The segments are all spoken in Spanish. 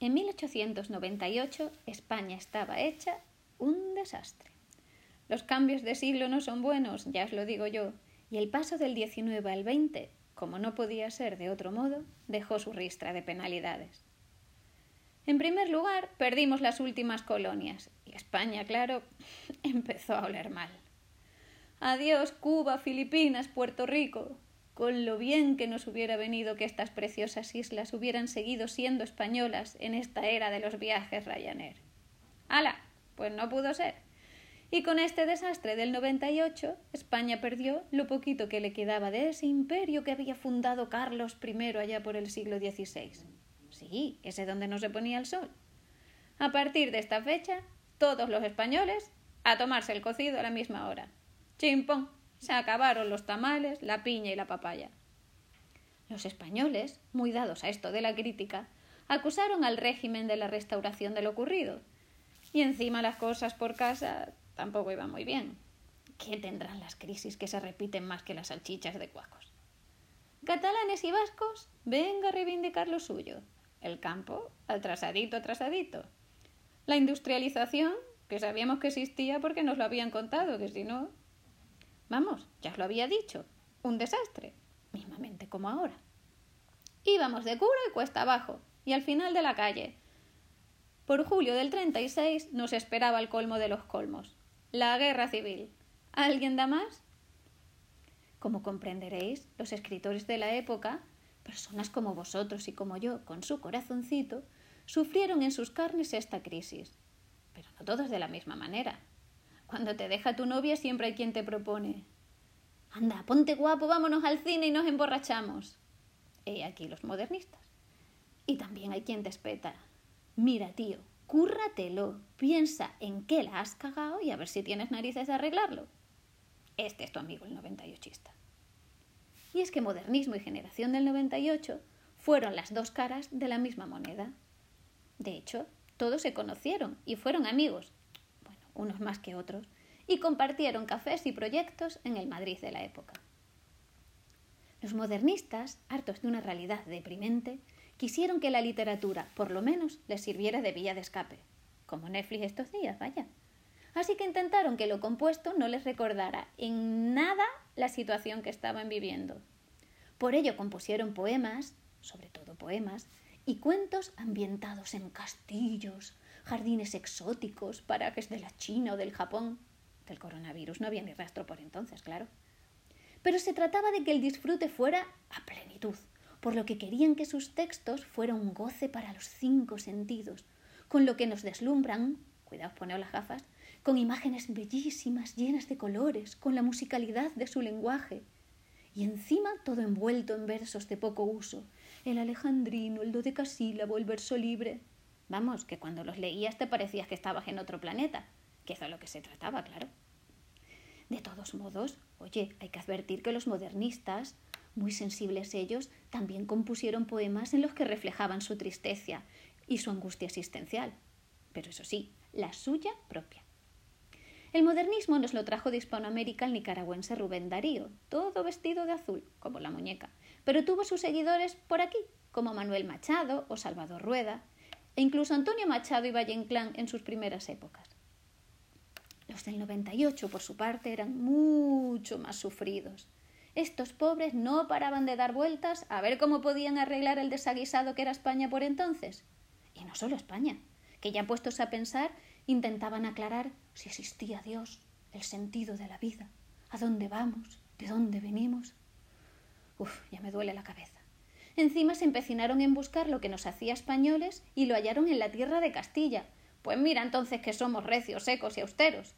En 1898 España estaba hecha un desastre. Los cambios de siglo no son buenos, ya os lo digo yo, y el paso del 19 al 20, como no podía ser de otro modo, dejó su ristra de penalidades. En primer lugar, perdimos las últimas colonias, y España, claro, empezó a oler mal. Adiós Cuba, Filipinas, Puerto Rico. Con lo bien que nos hubiera venido que estas preciosas islas hubieran seguido siendo españolas en esta era de los viajes Ryanair. ¡Hala! Pues no pudo ser. Y con este desastre del 98, España perdió lo poquito que le quedaba de ese imperio que había fundado Carlos I allá por el siglo XVI. Sí, ese donde no se ponía el sol. A partir de esta fecha, todos los españoles a tomarse el cocido a la misma hora. Chimpón, se acabaron los tamales, la piña y la papaya. Los españoles, muy dados a esto de la crítica, acusaron al régimen de la restauración de lo ocurrido. Y encima las cosas por casa tampoco iban muy bien. ¿Qué tendrán las crisis que se repiten más que las salchichas de cuacos? Catalanes y vascos, venga a reivindicar lo suyo. El campo, atrasadito, atrasadito. La industrialización, que sabíamos que existía porque nos lo habían contado, que si no. Vamos, ya os lo había dicho, un desastre, mismamente como ahora. Íbamos de cura y cuesta abajo, y al final de la calle. Por julio del 36 nos esperaba el colmo de los colmos, la guerra civil. ¿Alguien da más? Como comprenderéis, los escritores de la época, personas como vosotros y como yo, con su corazoncito, sufrieron en sus carnes esta crisis. Pero no todos de la misma manera. Cuando te deja tu novia siempre hay quien te propone Anda, ponte guapo, vámonos al cine y nos emborrachamos. He aquí los modernistas. Y también hay quien te espeta. Mira, tío, cúrratelo, piensa en qué la has cagado y a ver si tienes narices de arreglarlo. Este es tu amigo el 98ista. Y es que modernismo y generación del 98 fueron las dos caras de la misma moneda. De hecho, todos se conocieron y fueron amigos, unos más que otros, y compartieron cafés y proyectos en el Madrid de la época. Los modernistas, hartos de una realidad deprimente, quisieron que la literatura, por lo menos, les sirviera de vía de escape, como Netflix estos días, vaya. Así que intentaron que lo compuesto no les recordara en nada la situación que estaban viviendo. Por ello compusieron poemas, sobre todo poemas, y cuentos ambientados en castillos, jardines exóticos, parajes de la China o del Japón. Del coronavirus no había ni rastro por entonces, claro. Pero se trataba de que el disfrute fuera a plenitud, por lo que querían que sus textos fueran un goce para los cinco sentidos, con lo que nos deslumbran, cuidado poneos las gafas, con imágenes bellísimas, llenas de colores, con la musicalidad de su lenguaje, y encima todo envuelto en versos de poco uso, el alejandrino, el dodecasílabo, el verso libre. Vamos, que cuando los leías te parecías que estabas en otro planeta, que es de lo que se trataba, claro. De todos modos, oye, hay que advertir que los modernistas, muy sensibles ellos, también compusieron poemas en los que reflejaban su tristeza y su angustia existencial, pero eso sí, la suya propia. El modernismo nos lo trajo de Hispanoamérica el nicaragüense Rubén Darío, todo vestido de azul, como la muñeca, pero tuvo sus seguidores por aquí, como Manuel Machado o Salvador Rueda, e incluso Antonio Machado y Valle Inclán en sus primeras épocas. Los del 98, por su parte, eran mucho más sufridos. Estos pobres no paraban de dar vueltas a ver cómo podían arreglar el desaguisado que era España por entonces. Y no solo España, que ya puestos a pensar intentaban aclarar si existía Dios, el sentido de la vida, a dónde vamos, de dónde venimos. Uf, ya me duele la cabeza. Encima se empecinaron en buscar lo que nos hacía españoles y lo hallaron en la tierra de Castilla. Pues mira entonces que somos recios, secos y austeros.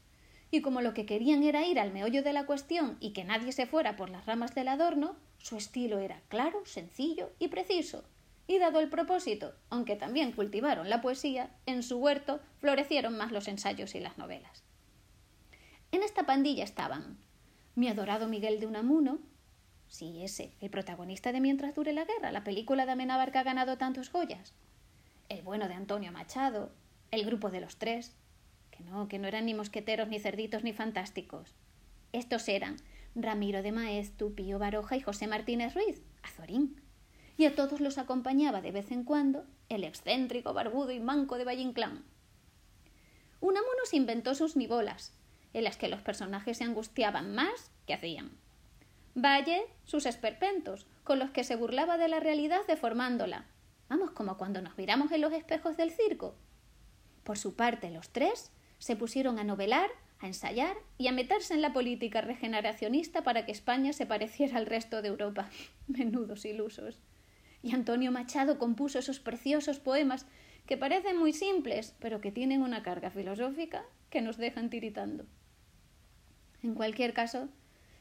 Y como lo que querían era ir al meollo de la cuestión y que nadie se fuera por las ramas del adorno, su estilo era claro, sencillo y preciso. Y dado el propósito, aunque también cultivaron la poesía, en su huerto florecieron más los ensayos y las novelas. En esta pandilla estaban mi adorado Miguel de Unamuno, Sí, ese, el protagonista de Mientras dure la guerra, la película de Amenábar que ha ganado tantos Goyas. El bueno de Antonio Machado, el grupo de los tres. Que no, que no eran ni mosqueteros, ni cerditos, ni fantásticos. Estos eran Ramiro de Maestu, Pío Baroja y José Martínez Ruiz, Azorín. y a todos los acompañaba de vez en cuando el excéntrico, barbudo y manco de Valle Inclán. Unamuno se inventó sus nivolas, en las que los personajes se angustiaban más que hacían. Valle, sus esperpentos, con los que se burlaba de la realidad deformándola. Vamos, como cuando nos miramos en los espejos del circo. Por su parte, los tres se pusieron a novelar, a ensayar y a meterse en la política regeneracionista para que España se pareciera al resto de Europa. Menudos ilusos. Y Antonio Machado compuso esos preciosos poemas que parecen muy simples, pero que tienen una carga filosófica que nos dejan tiritando. En cualquier caso,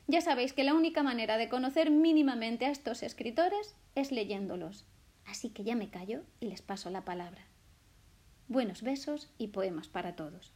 ya sabéis que la única manera de conocer mínimamente a estos escritores es leyéndolos. Así que ya me callo y les paso la palabra. Buenos besos y poemas para todos.